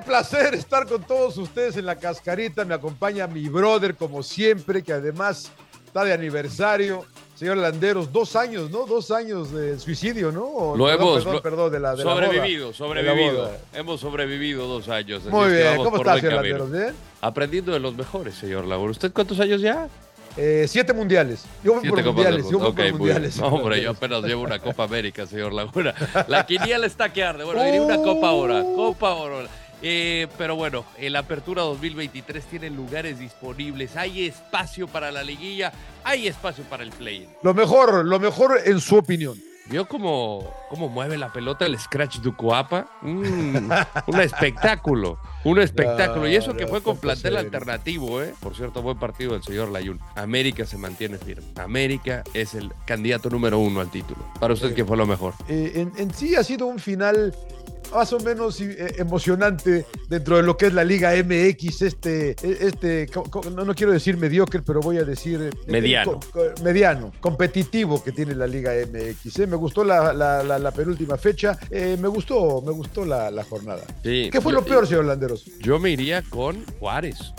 placer estar con todos ustedes en la cascarita. Me acompaña mi brother, como siempre, que además está de aniversario. Señor Landeros, dos años, ¿no? Dos años de suicidio, ¿no? O- Lo perdón, hemos perdón, perdón, de la, de la sobrevivido, boda. sobrevivido. Hemos sobrevivido dos años. Muy bien, ¿cómo está, señor camino. Landeros? ¿Bien? Aprendiendo de los mejores, señor Laura. ¿Usted cuántos años ya? Eh, siete mundiales. Yo voy Siete por mundiales, yo voy por mundiales. No, hombre, yo apenas llevo una Copa América, señor Laguna. La quiniela está que arde. Bueno, diría una Copa ahora. Copa ahora. Eh, pero bueno, en la apertura 2023 tienen lugares disponibles. Hay espacio para la liguilla. Hay espacio para el play-in. Lo mejor, lo mejor en su opinión. ¿Vio cómo, cómo mueve la pelota el Scratch de Coapa? un espectáculo, un espectáculo. y eso que fue con plantel alternativo, ¿eh? Por cierto, buen partido del señor Layun. América se mantiene firme. América es el candidato número uno al título. Para usted. ¿qué fue lo mejor? Eh, en, en sí ha sido un final más o menos eh, emocionante dentro de lo que es la Liga MX, este, eh, este no, no quiero decir mediocre, pero voy a decir eh, Mediano. co- mediano, competitivo que tiene la Liga MX. eh. Me gustó la, la- la- la penúltima fecha, eh, me gustó, me gustó la, la jornada. Sí, ¿Qué fue yo- lo peor, señor Landeros? Yo me iría con Juárez.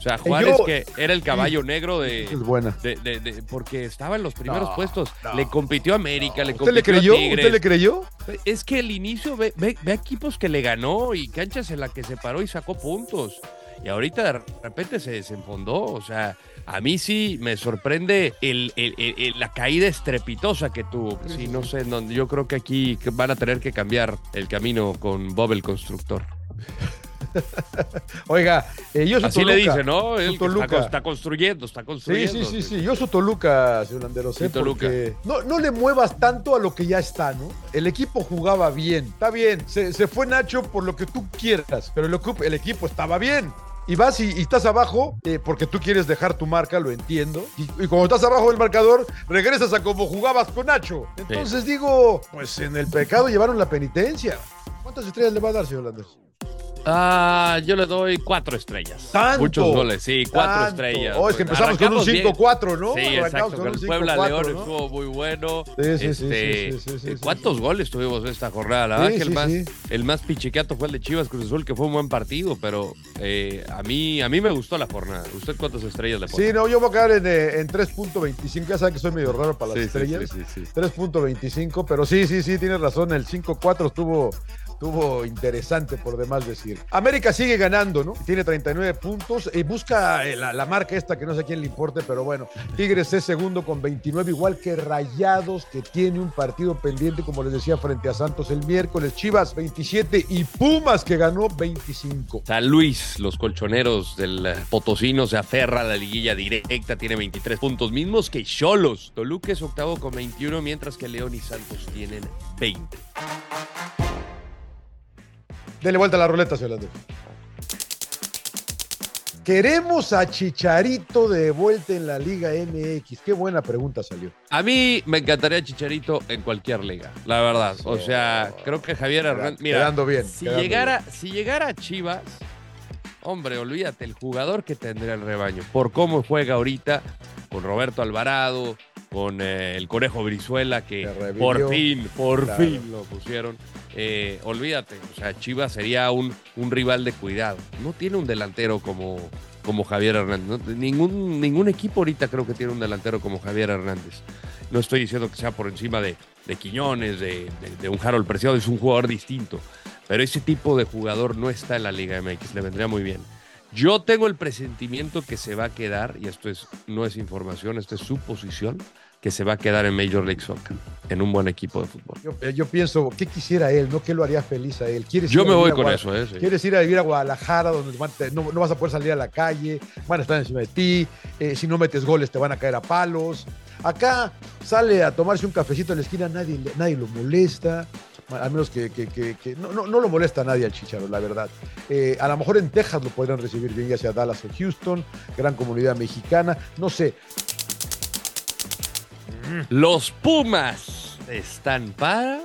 O sea, Juárez yo- que era el caballo negro de... Es buena. de- de- de- porque estaba en los primeros No, puestos. no, le compitió a América, le ¿Usted le compitió a creyó? Tigres. ¿Usted le creyó? Es que el inicio, ve, ve, ve equipos que le ganó y canchas en la que se paró y sacó puntos. Y ahorita de repente se desenfondó. O sea, a mí sí me sorprende el, el- el- el- la caída estrepitosa que tuvo. Sí, no sé, no, yo creo que aquí van a tener que cambiar el camino con Bob el constructor. Oiga, eh, yo soy Así le dice, ¿no? Él Toluca. está construyendo, está Sí, construyendo. sí, sí, sí. Yo soy Toluca, señor Landeros. Sí, ¿eh? Toluca. No, no le muevas tanto a lo que ya está, ¿no? El equipo jugaba bien. Está bien. Se, se fue Nacho por lo que tú quieras, pero el, equipo- el equipo estaba bien. Y vas y, y estás abajo eh, porque tú quieres dejar tu marca, lo entiendo. Y, y cuando estás abajo del marcador, regresas a como jugabas con Nacho. Entonces digo, pues en el pecado llevaron la penitencia. ¿Cuántas estrellas le va a dar, señor? Ah, yo le doy cuatro estrellas. ¡Tanto! Muchos goles, sí, cuatro Tanto. estrellas. Oh, es que empezamos con un Arrancamos bien. 5-4, ¿no? Sí, exacto. con el Puebla 5-4, León ¿no? estuvo muy bueno. Sí, sí, Este, sí. ¿Cuántos goles tuvimos esta jornada? La verdad que el más, el más pichicato fue el de Chivas Cruz Azul, que fue un buen partido, pero eh, a, mí, a mí me gustó la jornada. ¿Usted cuántas estrellas le pone? Sí, no, yo voy a quedar en, eh, en 3.25. Ya saben que soy medio raro para las estrellas. sí, sí, sí. 3.25, pero sí, sí, sí, tienes razón. El 5-4 estuvo, estuvo interesante, por demás decir. América sigue ganando, ¿no? Tiene 39 puntos y busca eh, la, la marca esta que no sé quién le importe, pero bueno. Tigres es segundo con 29, igual que Rayados, que tiene un partido pendiente, como les decía, frente a Santos el miércoles. Chivas 27 y Pumas que ganó 25. San Luis, los colchoneros del eh, Potosino, se aferra a la liguilla directa, tiene 23 puntos, mismos que Cholos. Toluca es octavo con 21, mientras que León y Santos tienen 20. Dele vuelta a la ruleta, Landero. Queremos a Chicharito de vuelta en la Liga MX. Qué buena pregunta salió. A mí me encantaría Chicharito en cualquier liga, la verdad. O sea, creo que Javier Hernández. Mira, quedando bien, Si quedando llegara, si llegara a Chivas, hombre, olvídate, el jugador que tendría el rebaño. Por cómo juega ahorita con Roberto Alvarado, con eh, el Conejo Brizuela, que por fin, por Claro. fin lo pusieron. Eh, olvídate, o sea, Chivas sería un, un rival de cuidado. No tiene un delantero como, como Javier Hernández. ¿no? Ningún, ningún equipo ahorita creo que tiene un delantero como Javier Hernández. No estoy diciendo que sea por encima de, de Quiñones, de, de- de un Harold Preciado, es un jugador distinto. Pero ese tipo de jugador no está en la Liga MX, le vendría muy bien. Yo tengo el presentimiento que se va a quedar, y esto es, no es información, esto es suposición, que se va a quedar en Major League Soccer, en un buen equipo de fútbol. Yo, eh, yo pienso, ¿qué quisiera él? ¿No? ¿Qué lo haría feliz a él? ¿Quieres Yo me voy con eso, ¿eh? Sí. ¿Quieres ir a vivir a Guadalajara donde te- no, no vas a poder salir a la calle? Van a estar encima de ti. eh, si no metes goles te van a caer a palos. Acá sale a tomarse un cafecito en la esquina, nadie, nadie lo molesta. Al menos que, que- que- que- no, no, no lo molesta a nadie al Chicharo, la verdad. Eh, a lo mejor en Texas lo podrían recibir bien, ya sea Dallas o Houston, gran comunidad mexicana. No sé, Los Pumas están para...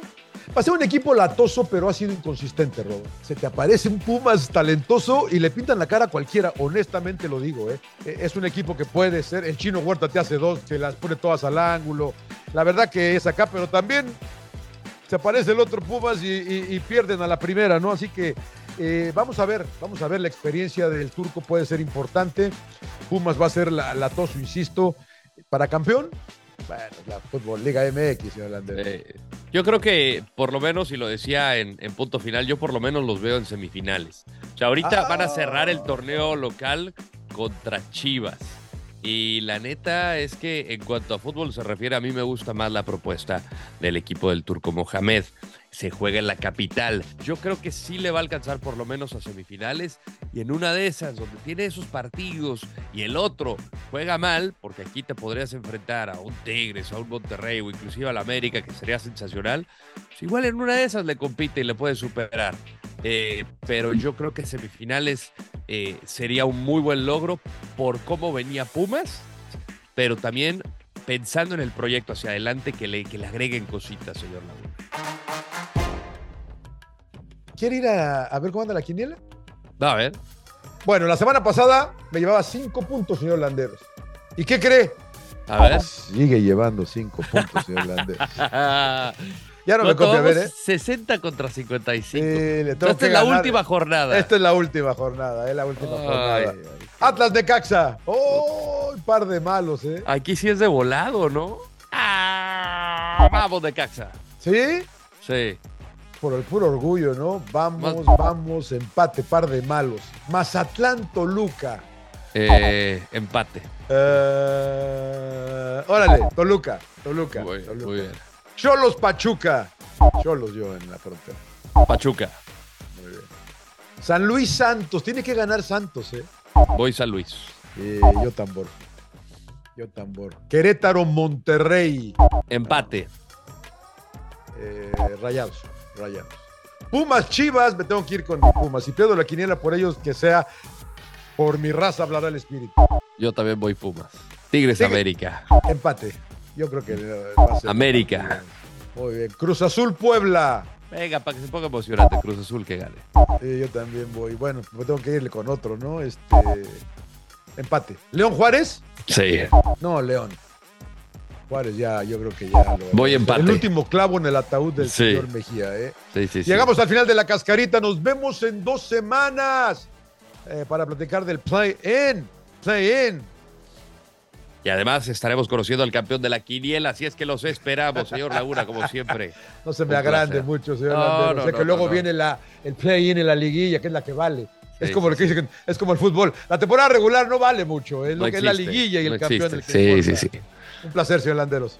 Va un equipo latoso, pero ha sido inconsistente, Robo. Se te aparece un Pumas talentoso y le pintan la cara a cualquiera, honestamente lo digo, ¿eh? Eh, Es un equipo que puede ser, el chino Huerta te hace dos, se las pone todas al ángulo. La verdad que es acá, pero también se aparece el otro Pumas y, pierden a la primera, ¿no? Así que Eh, vamos a ver, vamos a ver, la experiencia del turco puede ser importante. Pumas va a ser la, la toso, insisto, para campeón. Bueno, la Fútbol Liga MX, señor Landero. Eh, yo creo que por lo menos, y lo decía en, en punto final, yo por lo menos los veo en semifinales. O sea, ahorita Ah. van a cerrar el torneo local contra Chivas. Y la neta es que en cuanto a fútbol se refiere, a mí me gusta más la propuesta del equipo del Turco Mohamed. Se juega en la capital. Yo creo que sí le va a alcanzar por lo menos a semifinales. Y en una de esas, donde tiene esos partidos y el otro juega mal, porque aquí te podrías enfrentar a un Tigres, a un Monterrey o inclusive al América, que sería sensacional. pues igual en una de esas le compite y le puede superar. Eh, pero yo creo que semifinales eh, sería un muy buen logro por cómo venía Pumas, pero también pensando en el proyecto hacia adelante que le, que le agreguen cositas, señor Laguna. ¿Quiere ir a, a ver cómo anda la quiniela? Va a ver. Bueno, la semana pasada me llevaba cinco puntos, señor Landeros. ¿Y qué cree? A ver. Sigue llevando cinco puntos, señor Landeros. Ya no me ¿Cuánto copia, a ver? ¿eh? 60 contra 55. Sí, le tengo Esta es la ganar. última jornada. Esta es la última jornada, es la última Ay, jornada. ay. Atlas de Caxa. ¡Oh! Un par de malos, ¿eh? Aquí sí es de volado, ¿no? Ah, vamos de Caxa. ¿Sí? Sí. Por el puro orgullo, ¿no? Vamos, Más- vamos, empate, par de malos. Mazatlán Toluca. Eh, empate. Eh, órale, Toluca, Toluca. Muy, Toluca. muy bien. Cholos Pachuca. Cholos yo en la frontera. Pachuca. Muy bien. San Luis Santos. Tiene que ganar Santos, ¿eh? Voy San Luis. Eh, yo tambor. Yo tambor. Querétaro Monterrey. Empate. Eh, rayados. Rayados. Pumas Chivas. Me tengo que ir con Pumas. Si pierdo la quiniela por ellos, que sea por mi raza hablará el espíritu. Yo también voy Pumas. Tigres Tigre- América. Empate. Yo creo que va a ser. América. Muy bien. Cruz Azul Puebla. Venga, para que se ponga emocionante Cruz Azul que gane. Sí, yo también voy. Bueno, me tengo que irle con otro, ¿no? Este. Empate. ¿León Juárez? Sí. No, León. Juárez ya, yo creo que ya lo. Voy empate. El último clavo en el ataúd del Sí. señor Mejía, ¿eh? Sí, sí, sí. Llegamos al final de la cascarita. Nos vemos en dos semanas eh, para platicar del play-in. Play-in. Y además estaremos conociendo al campeón de la quiniela, así es que los esperamos, señor Laguna, como siempre. No se me agrande mucho, señor No, no, sé no, que luego viene la, el play-in en la liguilla, que es la que vale. es como lo que dicen, es como el fútbol. La temporada regular no vale mucho, es lo que es la liguilla y el campeón existe. el que Sí, importa. sí, sí. Un placer, señor Landeros.